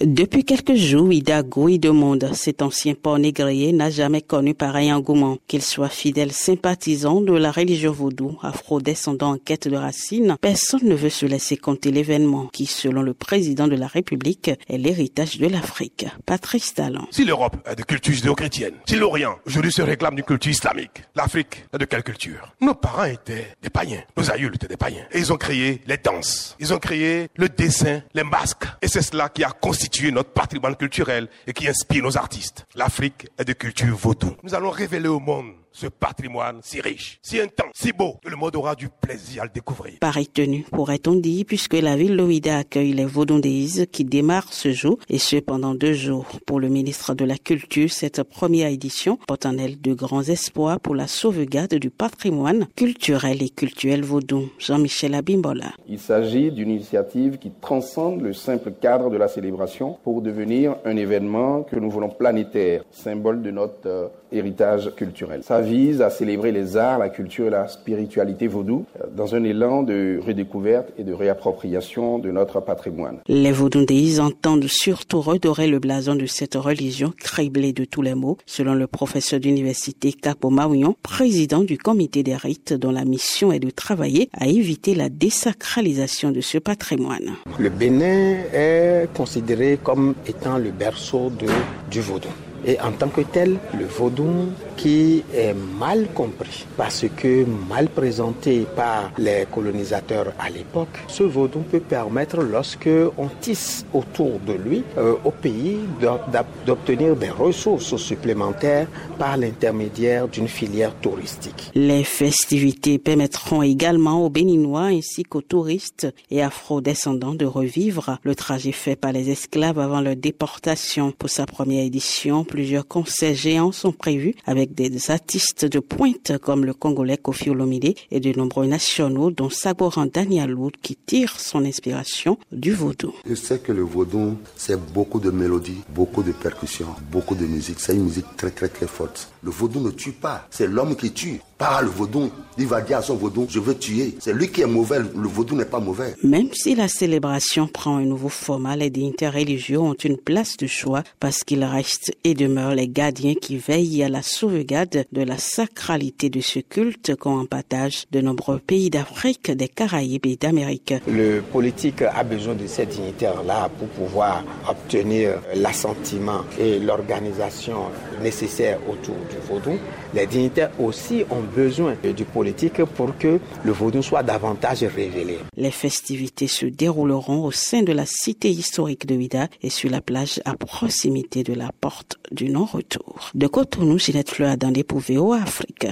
Depuis quelques jours, Ida Goui demande cet ancien port négrier n'a jamais connu pareil engouement. Qu'il soit fidèle sympathisant de la religion vaudou, afro-descendant en quête de racines, personne ne veut se laisser compter l'événement qui, selon le président de la République, est l'héritage de l'Afrique. Patrice Talon. Si l'Europe est de culture judéo-chrétienne, si l'Orient aujourd'hui se réclame d'une culture islamique, l'Afrique est de quelle culture? Nos parents étaient des païens, nos aïeuls étaient des païens. Et ils ont créé les danses, ils ont créé le dessin, les masques. Et c'est cela qui a constitué notre patrimoine culturel et qui inspire nos artistes. L'Afrique est de culture vaudou. Nous allons révéler au monde ce patrimoine si riche, si intense, si beau, que le monde aura du plaisir à le découvrir. Pareil tenue, pourrait-on dire, puisque la ville d'Ouida accueille les Vaudondéises qui démarrent ce jour, et ce pendant deux jours. Pour le ministre de la Culture, cette première édition porte en elle de grands espoirs pour la sauvegarde du patrimoine culturel et culturel vaudou. Jean-Michel Abimbola. Il s'agit d'une initiative qui transcende le simple cadre de la célébration pour devenir un événement que nous voulons planétaire, symbole de notre euh, héritage culturel. Ça vise à célébrer les arts, la culture et la spiritualité vaudou euh, dans un élan de redécouverte et de réappropriation de notre patrimoine. Les vaudondéis entendent surtout redorer le blason de cette religion criblée de tous les maux, selon le professeur d'université Capo Maouillon, président du comité des rites dont la mission est de travailler à éviter la désacralisation de ce patrimoine. Le Bénin est considéré comme étant le berceau de, du vaudou. Et en tant que tel, le vaudou qui est mal compris parce que mal présenté par les colonisateurs à l'époque, ce vaudou peut permettre, lorsque on tisse autour de lui, euh, au pays d'obtenir des ressources supplémentaires par l'intermédiaire d'une filière touristique. Les festivités permettront également aux Béninois ainsi qu'aux touristes et afro-descendants de revivre le trajet fait par les esclaves avant leur déportation. Pour sa première édition, plusieurs concerts géants sont prévus avec des artistes de pointe comme le Congolais Kofi Olomide et de nombreux nationaux dont Sagoran Danielou qui tire son inspiration du vaudou. Je sais que le vaudou, c'est beaucoup de mélodies, beaucoup de percussions, beaucoup de musique. C'est une musique très très très forte. Le vaudou ne tue pas, c'est l'homme qui tue. Pas le vaudou. Il va dire à son vaudou, je veux tuer. C'est lui qui est mauvais, le vaudou n'est pas mauvais. Même si la célébration prend un nouveau format, les dignitaires religieux ont une place de choix parce qu'ils restent et demeurent les gardiens qui veillent à la sauvegarde de la sacralité de ce culte qu'ont en partage de nombreux pays d'Afrique, des Caraïbes et d'Amérique. Le politique a besoin de ces dignitaires-là pour pouvoir obtenir l'assentiment et l'organisation nécessaire autour du vaudou. Les dignitaires aussi ont besoin du politique pour que le vaudou soit davantage révélé. Les festivités se dérouleront au sein de la cité historique de Ouida et sur la plage à proximité de la porte du non-retour. De Cotonou, Ginette Fleur dans des au Afrique?